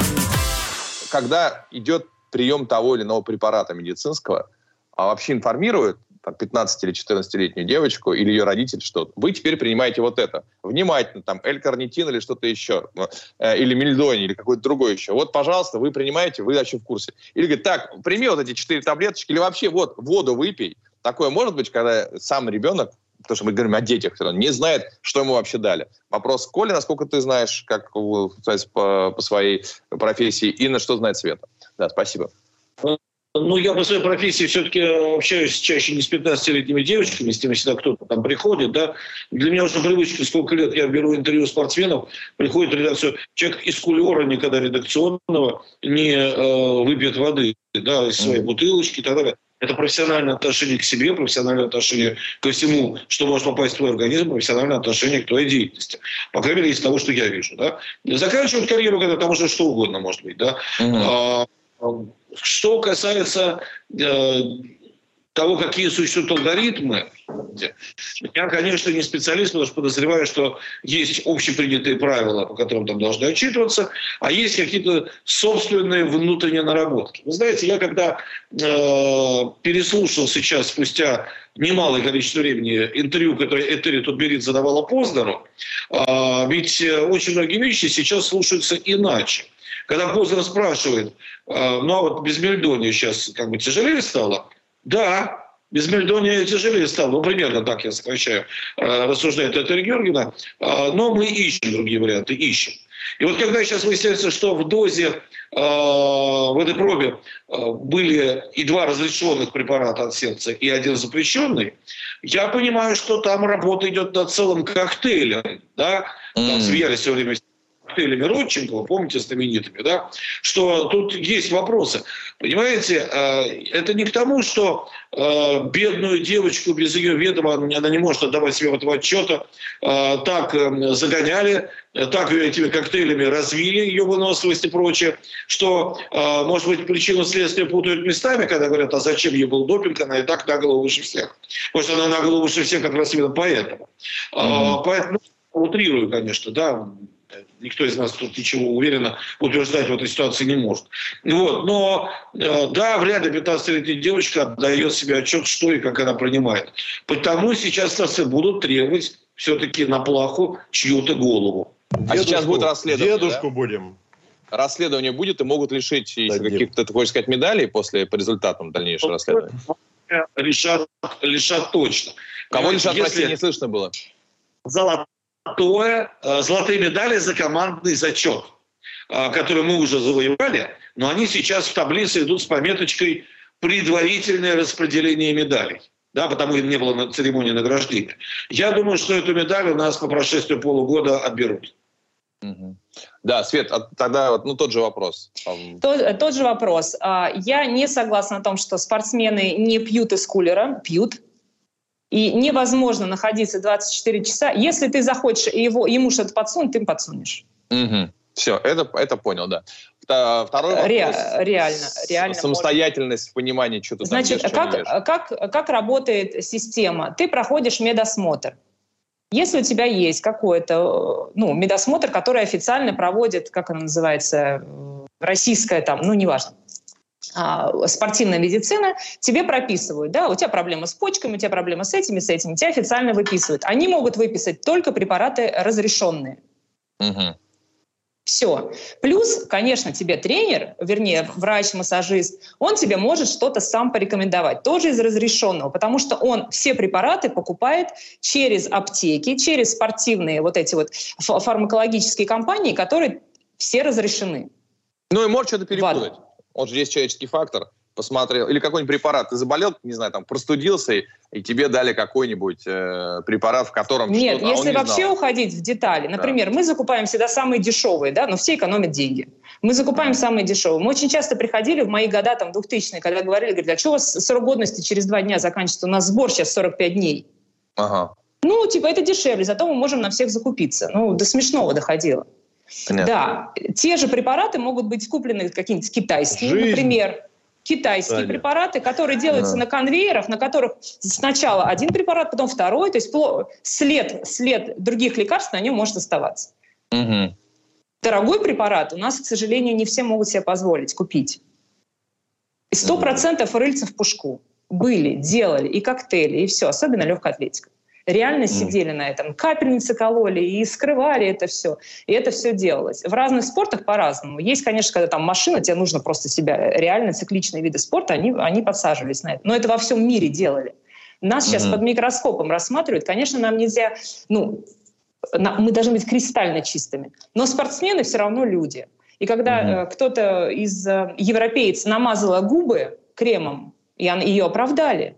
Когда идет прием того или иного препарата медицинского, а вообще информируют там, 15 или 14-летнюю девочку или ее родитель, что вы теперь принимаете вот это. Внимательно, там, L-карнитин или что-то еще, э, или мельдони, или какой-то другой еще. Вот, пожалуйста, вы принимаете, вы вообще в курсе. Или говорит, так, прими вот эти 4 таблеточки, или вообще вот воду выпей. Такое может быть, когда сам ребенок потому что мы говорим о детях, не знает, что ему вообще дали. Вопрос, Коля, насколько ты знаешь, как по, по своей профессии, и на что знает Света? Да, спасибо. Ну, я по своей профессии все-таки общаюсь чаще не с 15-летними девочками, с тем, всегда кто-то там приходит, да. Для меня уже привычка, сколько лет я беру интервью спортсменов, приходит в редакцию, человек из кулера никогда редакционного не э, выпьет воды, да, из своей бутылочки и так далее. Это профессиональное отношение к себе, профессиональное отношение ко всему, что может попасть в твой организм, профессиональное отношение к твоей деятельности. По крайней мере, из того, что я вижу. Да? Заканчивать карьеру, когда там уже что угодно может быть. Да? Mm-hmm. Что касается э, того, какие существуют алгоритмы, я, конечно, не специалист, потому что подозреваю, что есть общепринятые правила, по которым там должны отчитываться, а есть какие-то собственные внутренние наработки. Вы знаете, я когда э, переслушал сейчас, спустя немалое количество времени, интервью, которое Этери Тутберид задавала Познеру, э, ведь очень многие вещи сейчас слушаются иначе. Когда Познер спрашивает, а, ну а вот без Мельдония сейчас как бы тяжелее стало? Да, без Мельдония тяжелее стало, ну, примерно так я сокращаю, а, рассуждает Этель Георгиевна. А, но мы ищем другие варианты, ищем. И вот когда сейчас выясняется, что в дозе в этой пробе были и два разрешенных препарата от сердца, и один запрещенный, я понимаю, что там работа идет над целым коктейлем. Да? Там смеялись все время коктейлями Родченкова, помните, знаменитыми, да, что тут есть вопросы. Понимаете, э, это не к тому, что э, бедную девочку без ее ведома, она не может отдавать себе этого отчета, э, так загоняли, так ее этими коктейлями развили, ее выносливость и прочее, что, может быть, причину следствия путают местами, когда говорят, а зачем ей был допинг, она и так на голову выше всех. Может, она на голову выше всех как раз именно поэтому. Mm-hmm. Поэтому, утрирую, конечно, да, Никто из нас тут ничего уверенно утверждать в этой ситуации не может. Вот. Но э, да, вряд ли 15-летняя девочка отдает себе отчет, что и как она принимает. Потому сейчас нас и будут требовать все-таки на плаху чью-то голову. Дедушку, а сейчас будет расследование. Дедушку да? будем. Расследование будет и могут лишить да, каких-то, ты хочешь сказать, медалей после по результатам дальнейшего расследования? Лишат, лишат точно. Кого лишат, Если... России не слышно было? Золотая золотое, э, золотые медали за командный зачет, э, который мы уже завоевали, но они сейчас в таблице идут с пометочкой «предварительное распределение медалей». Да, потому что не было на церемонии награждения. Я думаю, что эту медаль у нас по прошествии полугода отберут. Да, Свет, а тогда вот, ну, тот же вопрос. Тот, тот же вопрос. А, я не согласна о том, что спортсмены не пьют из кулера. Пьют. И невозможно находиться 24 часа. Если ты захочешь его, ему что-то подсунуть, ты им подсунешь. Угу. Все, это, это понял, да. Второй вопрос. Ре, реально, реально. Самостоятельность можно. в понимании, что ты Значит, там ешь, как, как, как работает система? Ты проходишь медосмотр. Если у тебя есть какой-то ну, медосмотр, который официально проводит, как она называется, российская там, ну, неважно, спортивная медицина, тебе прописывают, да, у тебя проблемы с почками, у тебя проблемы с этими, с этими, тебя официально выписывают. Они могут выписать только препараты разрешенные. Угу. Все. Плюс, конечно, тебе тренер, вернее, врач-массажист, он тебе может что-то сам порекомендовать, тоже из разрешенного, потому что он все препараты покупает через аптеки, через спортивные вот эти вот фармакологические компании, которые все разрешены. Ну и может что-то перепутать. Он же есть человеческий фактор посмотрел, или какой-нибудь препарат, ты заболел, не знаю, там, простудился, и, и тебе дали какой-нибудь э, препарат, в котором Нет, а если а вообще знал. уходить в детали, например, да. мы закупаем всегда самые дешевые, да, но все экономят деньги. Мы закупаем самые дешевые. Мы очень часто приходили в мои года, там, 2000-е, когда говорили, говорят, а что у вас срок годности через два дня заканчивается? У нас сбор сейчас 45 дней. Ага. Ну, типа, это дешевле, зато мы можем на всех закупиться. Ну, до смешного доходило. Понятно. Да, те же препараты могут быть куплены какие-нибудь китайские, Жизнь. например, китайские Таня. препараты, которые делаются ага. на конвейерах, на которых сначала один препарат, потом второй, то есть след, след других лекарств на нем может оставаться. Угу. Дорогой препарат у нас, к сожалению, не все могут себе позволить купить. И сто процентов рыльца в пушку были, делали и коктейли, и все, особенно легкая атлетика реально mm. сидели на этом. Капельницы кололи и скрывали это все. И это все делалось. В разных спортах по-разному. Есть, конечно, когда там машина, тебе нужно просто себя... Реально цикличные виды спорта, они, они подсаживались на это. Но это во всем мире делали. Нас mm-hmm. сейчас под микроскопом рассматривают. Конечно, нам нельзя... Ну, мы должны быть кристально чистыми. Но спортсмены все равно люди. И когда mm-hmm. кто-то из э, европейцев намазала губы кремом, и ее оправдали.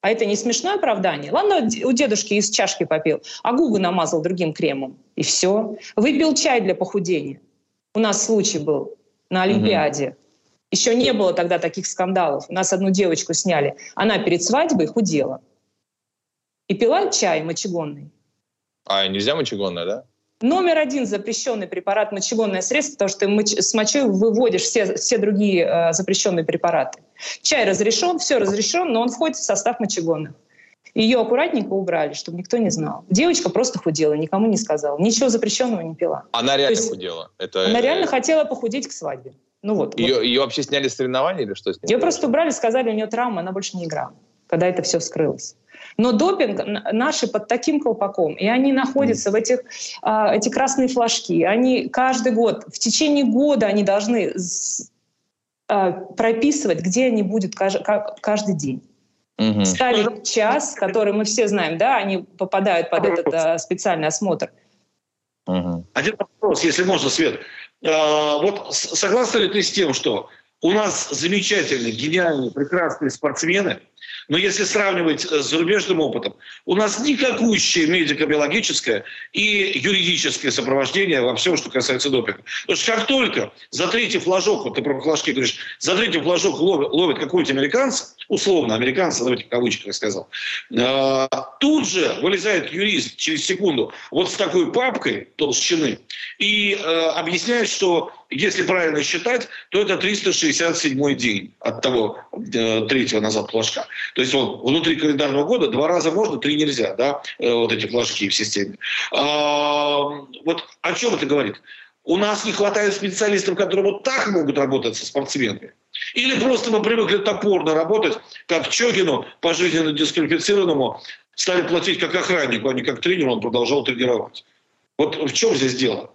А это не смешное оправдание? Ладно, у дедушки из чашки попил, а губы намазал другим кремом. И все. Выпил чай для похудения. У нас случай был на Олимпиаде. Угу. Еще не было тогда таких скандалов. У нас одну девочку сняли. Она перед свадьбой худела. И пила чай мочегонный. А нельзя мочегонное, да? Номер один запрещенный препарат мочегонное средство, потому что ты с мочой выводишь все, все другие э, запрещенные препараты. Чай разрешен, все разрешен, но он входит в состав мочегонных. Ее аккуратненько убрали, чтобы никто не знал. Девочка просто худела, никому не сказала. Ничего запрещенного не пила. Она реально есть, худела? Это... Она реально хотела похудеть к свадьбе. Ну вот. Ее, вот. ее вообще сняли с соревнований или что с ней? Ее просто убрали, сказали, у нее травма, она больше не играла, когда это все вскрылось. Но допинг наши под таким колпаком, и они находятся в этих а, эти красные флажки. Они каждый год, в течение года они должны а, прописывать, где они будут каждый день. Угу. Ставить час, который мы все знаем, да, они попадают под этот а, специальный осмотр. Угу. Один вопрос, если можно, Свет. А, вот согласна ли ты с тем, что у нас замечательные, гениальные, прекрасные спортсмены, но если сравнивать с зарубежным опытом, у нас никакущее медико-биологическое и юридическое сопровождение во всем, что касается допинга. Потому что как только за третий флажок, вот ты про флажки говоришь, за третий флажок ловит, ловит какого-нибудь американца, условно американца, давайте в кавычках я сказал, э, тут же вылезает юрист через секунду вот с такой папкой толщины и э, объясняет, что если правильно считать, то это 367 день от того э, третьего назад флажка. То есть вот внутри календарного года два раза можно, три нельзя, да, э, вот эти флажки в системе. А, вот о чем это говорит? У нас не хватает специалистов, которые вот так могут работать со спортсменами. Или просто мы привыкли топорно работать, как Чогину, пожизненно дисквалифицированному, стали платить как охраннику, а не как тренеру, он продолжал тренировать. Вот в чем здесь дело?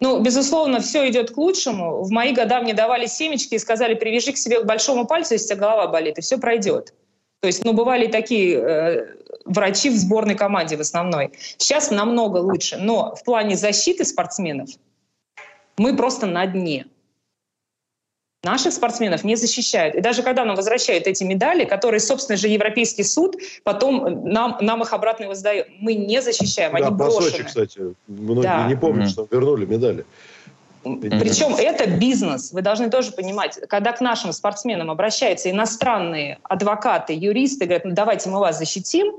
Ну, безусловно, все идет к лучшему. В мои года мне давали семечки и сказали, привяжи к себе к большому пальцу, если у тебя голова болит, и все пройдет. То есть, ну, бывали такие э, врачи в сборной команде в основной. Сейчас намного лучше. Но в плане защиты спортсменов мы просто на дне. Наших спортсменов не защищают. И даже когда нам возвращают эти медали, которые, собственно же, Европейский суд потом нам, нам их обратно воздает, мы не защищаем, да, они по брошены. Сочи, кстати, многие Да. не помнят, Мгм. что вернули медали. Причем это бизнес. Вы должны тоже понимать, когда к нашим спортсменам обращаются иностранные адвокаты, юристы, говорят, ну давайте мы вас защитим,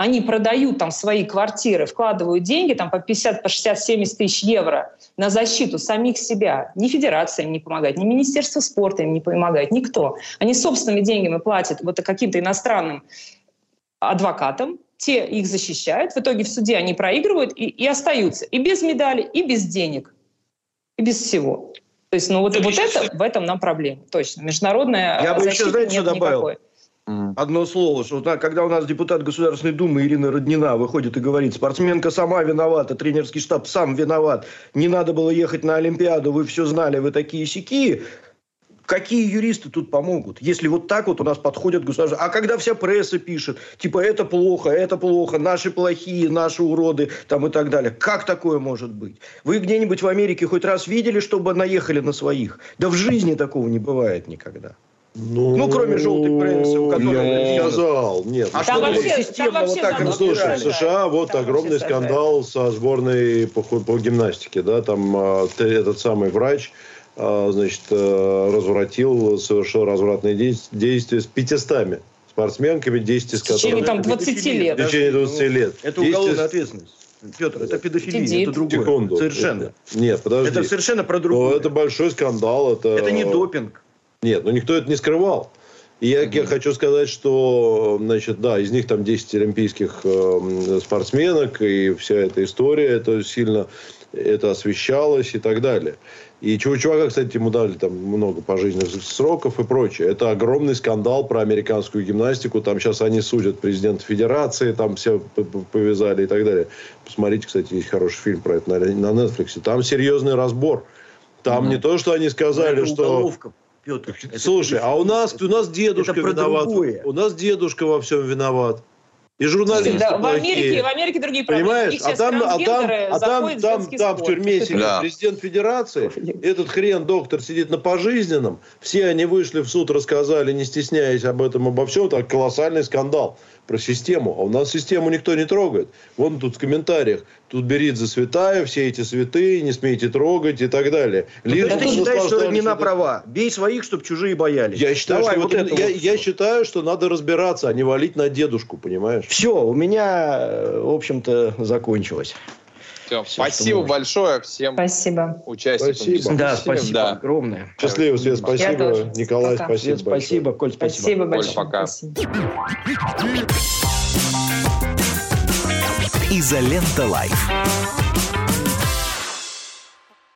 они продают там свои квартиры, вкладывают деньги там по 50, по 60, 70 тысяч евро на защиту самих себя. Ни федерация им не помогает, ни Министерство спорта им не помогает, никто. Они собственными деньгами платят вот каким-то иностранным адвокатам, те их защищают, в итоге в суде они проигрывают и, и остаются и без медали, и без денег, и без всего. То есть, ну вот, вот это, в этом нам проблема, точно. Международная Я бы еще, знаете, что добавил? никакой. Одно слово, что так, когда у нас депутат Государственной Думы Ирина Роднина выходит и говорит, спортсменка сама виновата, тренерский штаб сам виноват, не надо было ехать на Олимпиаду, вы все знали, вы такие сики. Какие юристы тут помогут, если вот так вот у нас подходят государства? А когда вся пресса пишет, типа это плохо, это плохо, наши плохие, наши уроды там и так далее. Как такое может быть? Вы где-нибудь в Америке хоть раз видели, чтобы наехали на своих? Да в жизни такого не бывает никогда. Ну, кроме желтой прессы, у которой Я не сказал. Нет. А ну, Там вообще, системно там вот вообще так Ну, слушай, в. США вот Там огромный скандал со сборной по, по гимнастике. Да? Там а, т- этот самый врач а, значит, э, развратил, совершил развратные действ- действия с 500 спортсменками, 10 из В течение которых... там 20 лет. В течение 20 лет. Это 10 уголовная ответственность. Петр, это педофилия, Сидит. это другое. Секунду. Совершенно. Нет, подожди. Это совершенно про Но другое. это большой скандал. Это, Это не допинг. Нет, ну никто это не скрывал. И я, я хочу сказать, что, значит, да, из них там 10 олимпийских э, спортсменок, и вся эта история, это сильно это освещалось и так далее. И чего чувака, кстати, ему дали там много пожизненных сроков и прочее. Это огромный скандал про американскую гимнастику. Там сейчас они судят президента федерации, там все повязали и так далее. Посмотрите, кстати, есть хороший фильм про это на, на Netflix. Там серьезный разбор. Там не то, что они сказали, Это что... уголовка, Петр. Это Слушай, а у нас, у нас дедушка Это виноват. другое. У нас дедушка во всем виноват. И журналисты Да, в. Америке, в Америке другие проблемы. Понимаешь? А там, а там, а там, там, там в тюрьме сидит Да. президент федерации, этот хрен доктор сидит на пожизненном, все они вышли в суд, рассказали, не стесняясь об этом, обо всем, так колоссальный скандал про систему. А у нас систему никто не трогает. Вон тут в комментариях, тут берит за святая, все эти святые, не смейте трогать и так далее. Лишь есть ты считаешь, что наслаждались не на права. Бей своих, чтобы чужие боялись. я считаю, Давай что вот вот это я, вот я считаю, что надо разбираться, а не валить на дедушку, понимаешь? Все, у меня, э, в общем-то, закончилось. Всё, Всё, спасибо большое всем Спасибо. участникам. Спасибо. Да, спасибо Да. огромное. Счастливо, Свет, Я спасибо. тоже. Николай, Пока. спасибо. Свет, спасибо. Коль, спасибо. Спасибо Оль, большое. пока. Спасибо. Изолента Лайф.